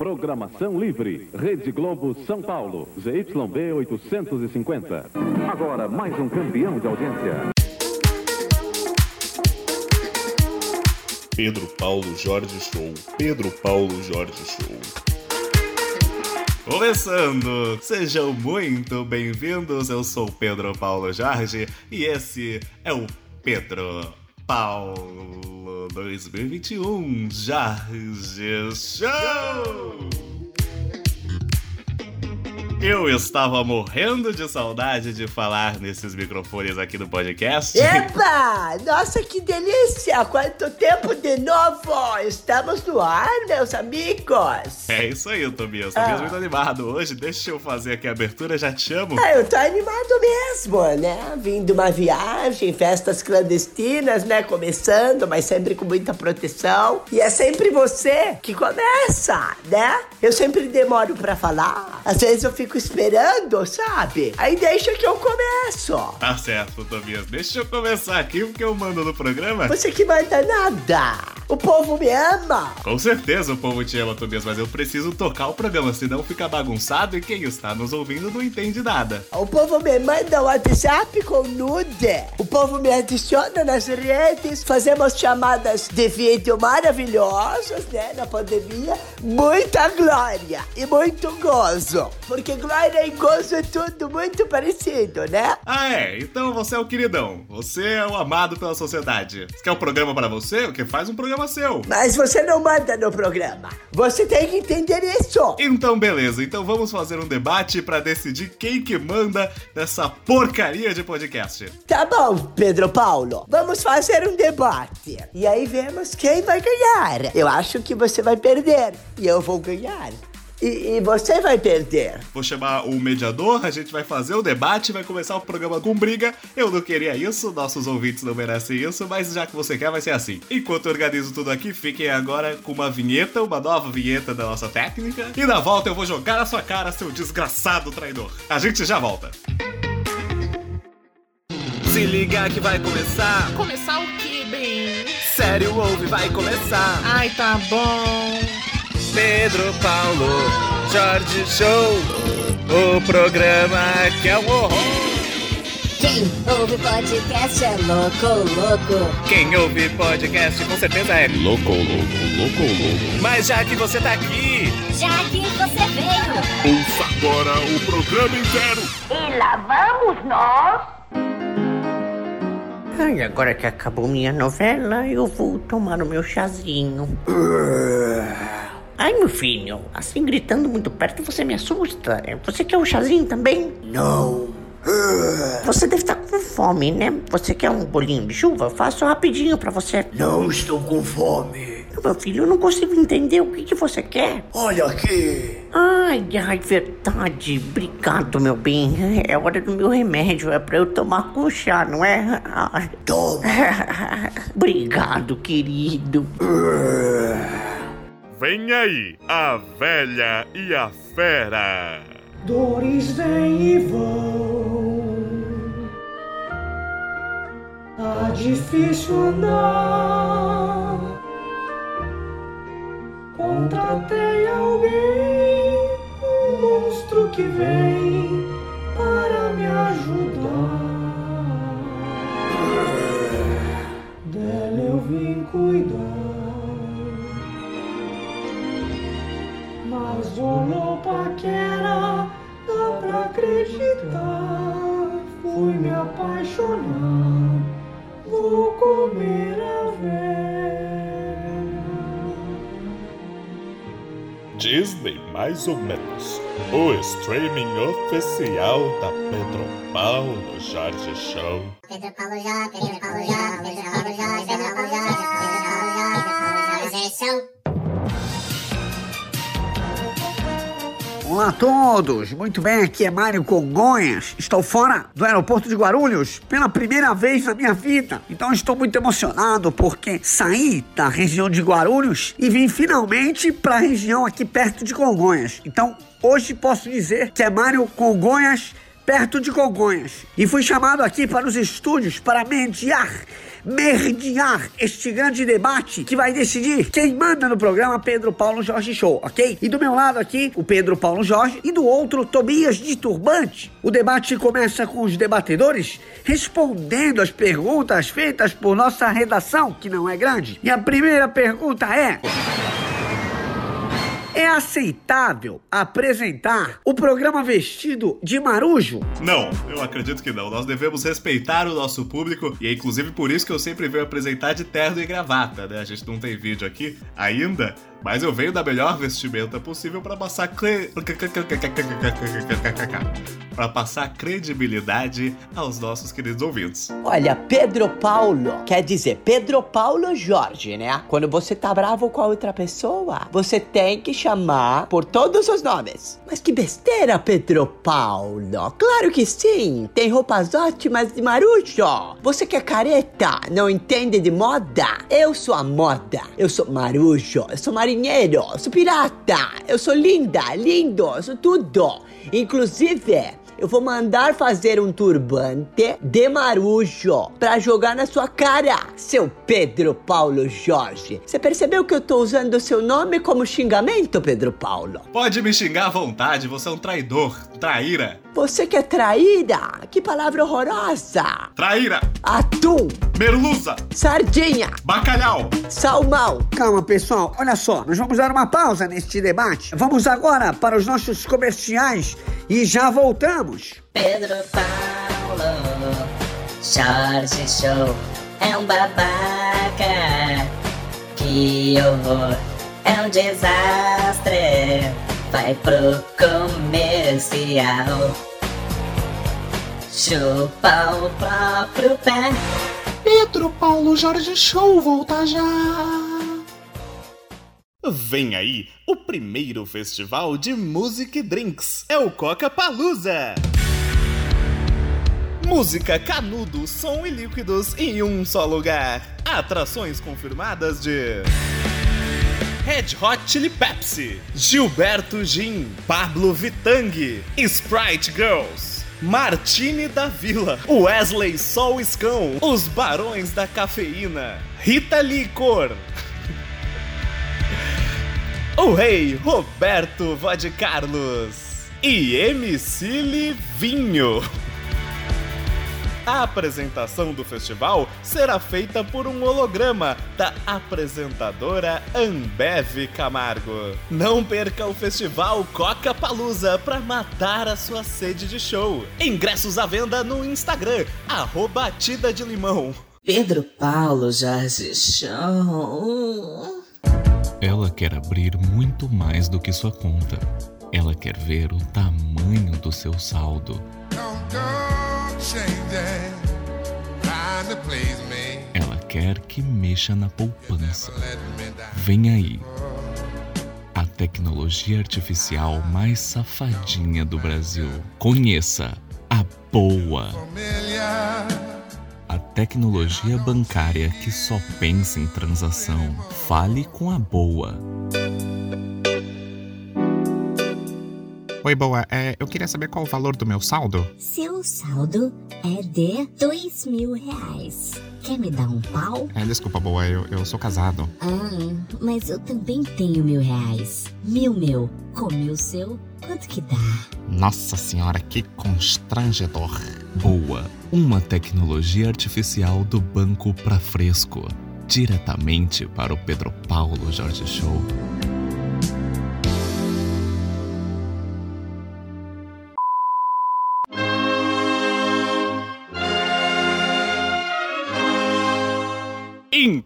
Programação livre. Rede Globo São Paulo. ZYB 850. Agora mais um campeão de audiência. Pedro Paulo Jorge Show. Pedro Paulo Jorge Show. Começando! Sejam muito bem-vindos. Eu sou Pedro Paulo Jorge e esse é o Pedro Paulo 2021 Jorge Show! Eu estava morrendo de saudade de falar nesses microfones aqui do podcast. Epa! Nossa, que delícia! Quanto tempo de novo! Estamos no ar, meus amigos! É isso aí, Tobias. Tobias ah. muito animado hoje. Deixa eu fazer aqui a abertura, já te chamo. Ah, eu tô animado mesmo, né? Vim de uma viagem, festas clandestinas, né? Começando, mas sempre com muita proteção. E é sempre você que começa, né? Eu sempre demoro para falar. Às vezes eu fico fico esperando, sabe? Aí deixa que eu começo. Tá certo, Tobias. Deixa eu começar aqui porque eu mando no programa. Você que manda nada. O povo me ama. Com certeza o povo te ama, Tobias, mas eu preciso tocar o programa, senão fica bagunçado e quem está nos ouvindo não entende nada. O povo me manda WhatsApp com nude. O povo me adiciona nas redes. Fazemos chamadas de vídeo maravilhosas, né? Na pandemia. Muita glória e muito gozo. Porque glória e gozo é tudo muito parecido, né? Ah, é? Então você é o queridão. Você é o amado pela sociedade. Você quer um programa para você? O que faz um programa seu. Mas você não manda no programa. Você tem que entender isso. Então, beleza. Então vamos fazer um debate para decidir quem que manda nessa porcaria de podcast. Tá bom, Pedro Paulo. Vamos fazer um debate. E aí vemos quem vai ganhar. Eu acho que você vai perder e eu vou ganhar. E, e, você vai perder. Vou chamar o mediador, a gente vai fazer o debate, vai começar o programa com briga. Eu não queria isso, nossos ouvintes não merecem isso, mas já que você quer, vai ser assim. Enquanto eu organizo tudo aqui, fiquem agora com uma vinheta, uma nova vinheta da nossa técnica. E na volta eu vou jogar na sua cara, seu desgraçado traidor. A gente já volta. Se liga que vai começar. Começar o quê, bem? Sério, ouve, vai começar. Ai, tá bom. Pedro Paulo, Jorge Show, o programa que é um horror. Quem ouve podcast é louco, louco. Quem ouve podcast com certeza é louco, louco, louco, louco. Mas já que você tá aqui, já que você veio, ouça agora o programa inteiro. E lá vamos nós. Ai, agora que acabou minha novela, eu vou tomar o meu chazinho. Ai, meu filho, assim gritando muito perto você me assusta. Você quer um chazinho também? Não. Você deve estar com fome, né? Você quer um bolinho de chuva? Faço rapidinho para você. Não estou com fome. Meu filho, eu não consigo entender o que, que você quer. Olha aqui. Ai, ai, verdade. Obrigado, meu bem. É hora do meu remédio. É pra eu tomar com chá, não é? Toma. Obrigado, querido. Vem aí, a velha e a fera. Dores vêm e vão. Tá difícil andar. Contratei alguém, um monstro que vem para me ajudar. Dela eu vim cuidar. Paquera, dá pra acreditar. Fui me apaixonar, vou comer a velha. Disney mais ou menos. O streaming oficial da Pedro Paulo Jorge Show. Pedro Paulo Jorge, Pedro Paulo Jorge, Pedro Paulo Jorge, Pedro Paulo Jorge, Pedro Paulo Jorge, Pedro Paulo Jorge, Show. Olá a todos, muito bem, aqui é Mário Congonhas. Estou fora do aeroporto de Guarulhos pela primeira vez na minha vida. Então estou muito emocionado porque saí da região de Guarulhos e vim finalmente para a região aqui perto de Congonhas. Então hoje posso dizer que é Mário Congonhas perto de Congonhas. E fui chamado aqui para os estúdios para mediar merdiar este grande debate que vai decidir quem manda no programa Pedro Paulo Jorge Show, ok? E do meu lado aqui, o Pedro Paulo Jorge e do outro, Tobias de Turbante. O debate começa com os debatedores respondendo as perguntas feitas por nossa redação, que não é grande. E a primeira pergunta é. É aceitável apresentar o programa vestido de marujo? Não, eu acredito que não. Nós devemos respeitar o nosso público e é inclusive por isso que eu sempre venho apresentar de terno e gravata, né? A gente não tem vídeo aqui ainda, mas eu venho da melhor vestimenta possível para passar para passar credibilidade aos nossos queridos ouvintes. Olha, Pedro Paulo quer dizer Pedro Paulo Jorge, né? Quando você tá bravo com a outra pessoa, você tem que chamar por todos os nomes. Mas que besteira, Pedro Paulo. Claro que sim. Tem roupas ótimas de marujo. Você que é careta, não entende de moda? Eu sou a moda. Eu sou marujo. Eu sou marinheiro. Sou pirata. Eu sou linda, lindo. Sou tudo. Inclusive, eu vou mandar fazer um turbante de marujo pra jogar na sua cara, seu Pedro Paulo Jorge. Você percebeu que eu tô usando o seu nome como xingamento, Pedro Paulo? Pode me xingar à vontade, você é um traidor, traíra. Você que é traíra? Que palavra horrorosa! Traíra, Atum, merluza, sardinha, bacalhau. salmão. Calma, pessoal. Olha só, nós vamos dar uma pausa neste debate. Vamos agora para os nossos comerciais e já voltamos. Pedro Paulo, Jorge Show é um babaca. Que horror, é um desastre. Vai pro comercial. Chupa o próprio pé. Pedro Paulo Jorge Show volta já. Vem aí o primeiro festival de música e drinks. É o Coca Palusa. Música, canudo, som e líquidos em um só lugar. Atrações confirmadas de Red Hot Chili Pepsi, Gilberto Gin, Pablo Vitang, Sprite Girls, Martini da Vila, Wesley Sol Escão, Os Barões da Cafeína, Rita Licor, o rei Roberto Vode Carlos e MC Livinho. A apresentação do festival será feita por um holograma da apresentadora Ambev Camargo. Não perca o festival Coca Palusa para matar a sua sede de show. Ingressos à venda no Instagram, arroba Batida de Limão. Pedro Paulo Jorge Show. Ela quer abrir muito mais do que sua conta. Ela quer ver o tamanho do seu saldo. Ela quer que mexa na poupança. Vem aí. A tecnologia artificial mais safadinha do Brasil. Conheça a Boa. A tecnologia bancária que só pensa em transação. Fale com a Boa. Oi, boa. É, eu queria saber qual o valor do meu saldo. Seu saldo é de dois mil reais. Quer me dar um pau? É, desculpa, boa, eu, eu sou casado. Ah, mas eu também tenho mil reais. Mil meu. Come o seu, quanto que dá? Nossa senhora, que constrangedor. Boa. Uma tecnologia artificial do Banco pra Fresco. Diretamente para o Pedro Paulo Jorge Show.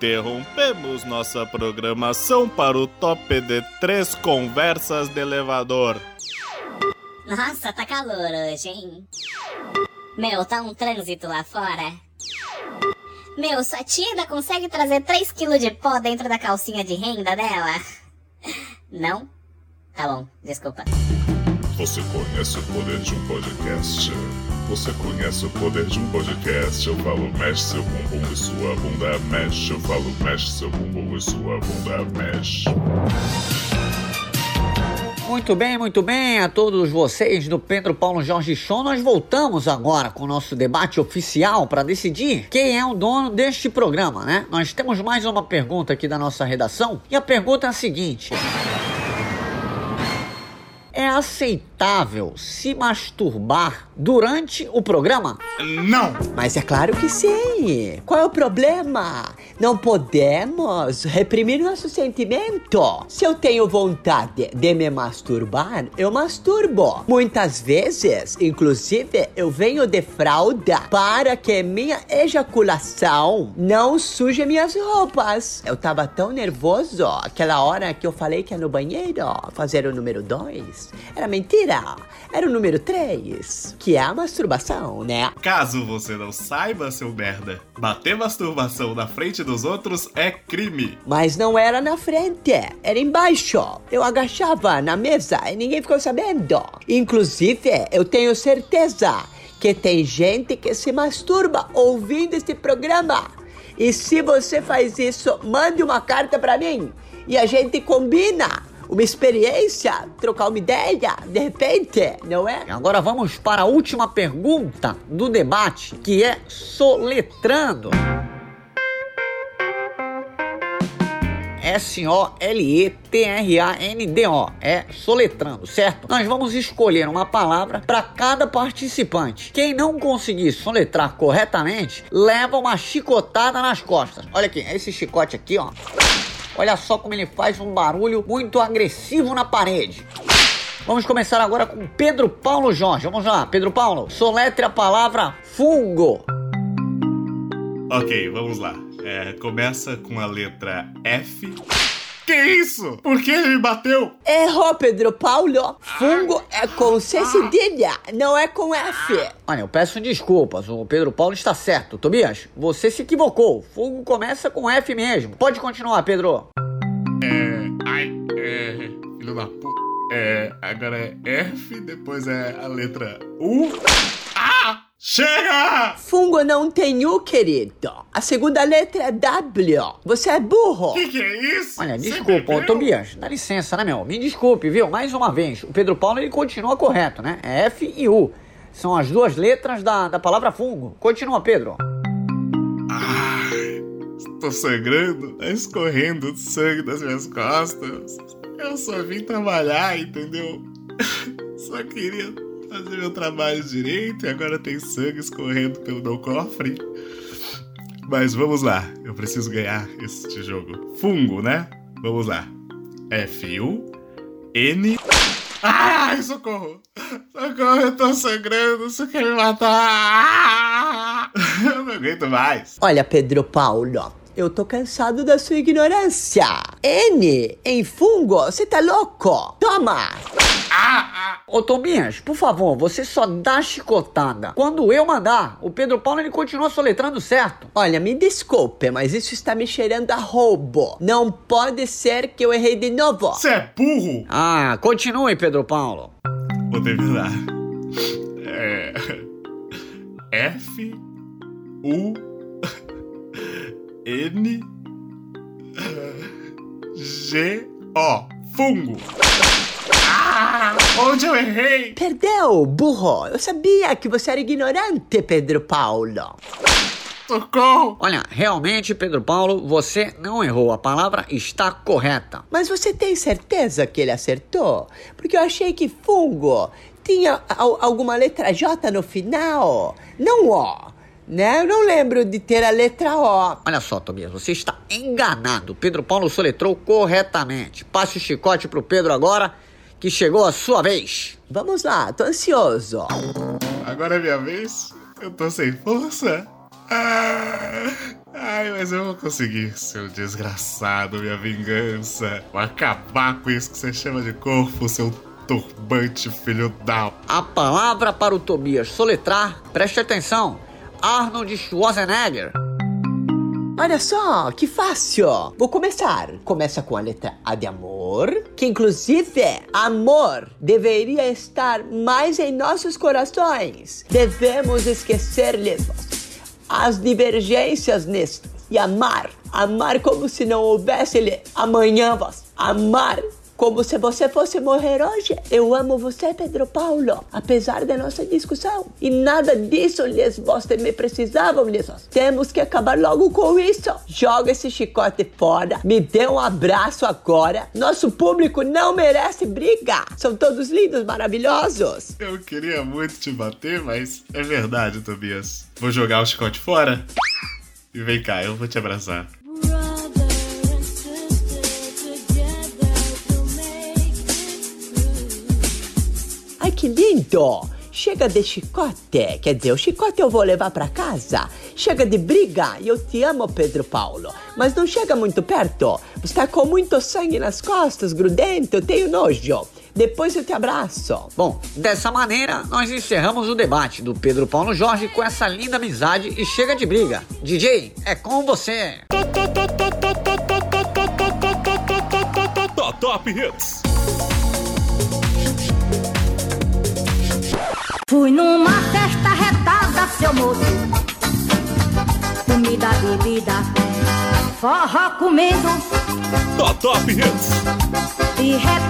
Interrompemos nossa programação para o top de três conversas de elevador. Nossa, tá calor hoje, hein? Meu, tá um trânsito lá fora. Meu, sua tia ainda consegue trazer 3kg de pó dentro da calcinha de renda dela? Não? Tá bom, desculpa. Você conhece o poder de um podcast? Você conhece o poder de um podcast? Eu falo, mexe seu bumbum e sua bunda mexe. Eu falo, mexe seu bumbum e sua bunda mexe. Muito bem, muito bem a todos vocês do Pedro Paulo Jorge Show. Nós voltamos agora com o nosso debate oficial para decidir quem é o dono deste programa, né? Nós temos mais uma pergunta aqui da nossa redação e a pergunta é a seguinte: É aceitável se masturbar durante o programa? Não! Mas é claro que sim. Qual é o problema? Não podemos reprimir nosso sentimento. Se eu tenho vontade de me masturbar, eu masturbo. Muitas vezes, inclusive, eu venho de fralda para que minha ejaculação não suje minhas roupas. Eu tava tão nervoso aquela hora que eu falei que ia no banheiro fazer o número 2. Era mentira. Era o número 3, que é a masturbação, né? Caso você não saiba, seu merda, bater masturbação na frente dos outros é crime. Mas não era na frente, era embaixo. Eu agachava na mesa e ninguém ficou sabendo. Inclusive, eu tenho certeza que tem gente que se masturba ouvindo este programa. E se você faz isso, mande uma carta pra mim e a gente combina uma experiência, trocar uma ideia, de repente, não é? Agora vamos para a última pergunta do debate, que é soletrando. S-O-L-E-T-R-A-N-D-O. É soletrando, certo? Nós vamos escolher uma palavra para cada participante. Quem não conseguir soletrar corretamente, leva uma chicotada nas costas. Olha aqui, esse chicote aqui, ó. Olha só como ele faz um barulho muito agressivo na parede. Vamos começar agora com Pedro Paulo Jorge. Vamos lá, Pedro Paulo, soletre a palavra fungo. Ok, vamos lá. É, começa com a letra F. Que isso? Por que ele me bateu? Errou, Pedro Paulo. Fungo é com C cedilha, não é com F. Olha, eu peço desculpas, o Pedro Paulo está certo. Tobias, você se equivocou. Fungo começa com F mesmo. Pode continuar, Pedro. É. Ai, é. Filho da p. É. Agora é F, depois é a letra U. Chega! Fungo não tem U, querido. A segunda letra é W. Você é burro. Que que é isso? Olha, Você desculpa, ô, bebeu? Tobias, dá licença, né, meu? Me desculpe, viu? Mais uma vez, o Pedro Paulo ele continua correto, né? É F e U. São as duas letras da, da palavra fungo. Continua, Pedro. Ai, tô sangrando, tá escorrendo sangue das minhas costas. Eu só vim trabalhar, entendeu? Só queria fazer meu trabalho direito e agora tem sangue escorrendo pelo meu cofre. Mas vamos lá, eu preciso ganhar este jogo. Fungo, né? Vamos lá. F-U-N. Ai, socorro! Socorro, eu tô sangrando, você quer me matar? Eu não aguento mais. Olha, Pedro Paulo, eu tô cansado da sua ignorância. N em fungo, você tá louco? Toma! Ô Tobias, por favor, você só dá chicotada. Quando eu mandar, o Pedro Paulo ele continua soletrando certo. Olha, me desculpe, mas isso está me cheirando a roubo. Não pode ser que eu errei de novo. Você é burro! Ah, continue, Pedro Paulo. Vou terminar. É. F. U. N. G. O. Fungo. Ah, onde eu errei? Perdeu, burro. Eu sabia que você era ignorante, Pedro Paulo. Socorro! Olha, realmente, Pedro Paulo, você não errou. A palavra está correta. Mas você tem certeza que ele acertou? Porque eu achei que fungo tinha al- alguma letra J no final, não O. Né? Eu não lembro de ter a letra O. Olha só, Tobias, você está enganado. Pedro Paulo soletrou corretamente. Passe o chicote pro Pedro agora, que chegou a sua vez. Vamos lá, tô ansioso. Agora é minha vez? Eu tô sem força? Ah, ai, mas eu vou conseguir, seu desgraçado, minha vingança. Vou acabar com isso que você chama de corpo, seu turbante filho da. A palavra para o Tobias soletrar, preste atenção. Arnold Schwarzenegger. Olha só, que fácil. Vou começar. Começa com a letra A de amor, que inclusive amor deveria estar mais em nossos corações. Devemos esquecer-lhes as divergências nisto e amar. Amar como se não houvesse amanhã. Amar Como se você fosse morrer hoje. Eu amo você, Pedro Paulo, apesar da nossa discussão. E nada disso, lhes você me precisavam, lhes Temos que acabar logo com isso. Joga esse chicote fora, me dê um abraço agora. Nosso público não merece briga. São todos lindos, maravilhosos. Eu queria muito te bater, mas é verdade, Tobias. Vou jogar o chicote fora. E vem cá, eu vou te abraçar. Lindo! Chega de chicote, quer dizer, o chicote eu vou levar para casa. Chega de briga, eu te amo, Pedro Paulo, mas não chega muito perto. Você tá com muito sangue nas costas, grudento, eu tenho nojo. Depois eu te abraço. Bom, dessa maneira, nós encerramos o debate do Pedro Paulo Jorge com essa linda amizade e chega de briga. DJ, é com você. Top Top Hits. Fui numa festa retada, seu moço. Comida, bebida, forró comendo. Top Top Hits. De repente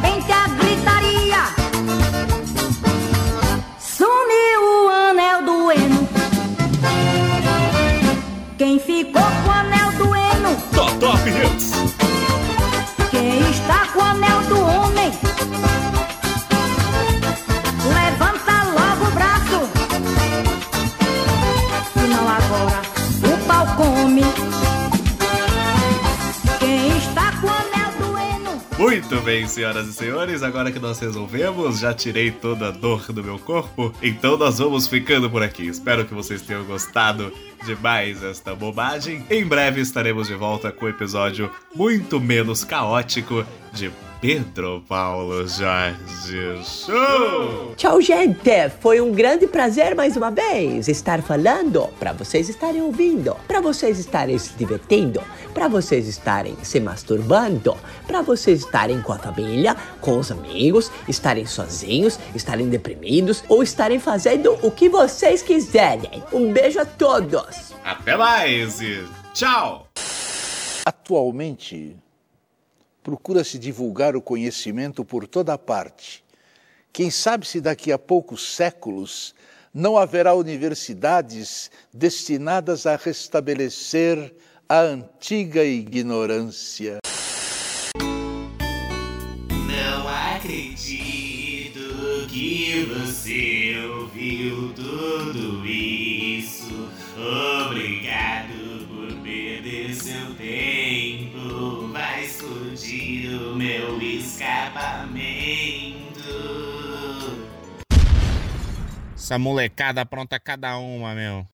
Muito bem, senhoras e senhores, agora que nós resolvemos, já tirei toda a dor do meu corpo, então nós vamos ficando por aqui. Espero que vocês tenham gostado de mais esta bobagem. Em breve estaremos de volta com o episódio muito menos caótico de Pedro Paulo Jorge Show! Tchau, gente! Foi um grande prazer mais uma vez estar falando, para vocês estarem ouvindo, para vocês estarem se divertindo, para vocês estarem se masturbando, para vocês estarem com a família, com os amigos, estarem sozinhos, estarem deprimidos ou estarem fazendo o que vocês quiserem. Um beijo a todos! Até mais e tchau! Atualmente, procura-se divulgar o conhecimento por toda parte. Quem sabe se daqui a poucos séculos não haverá universidades destinadas a restabelecer a antiga ignorância. Não acredito que você ouviu tudo isso. Obrigado Essa molecada pronta cada uma, meu.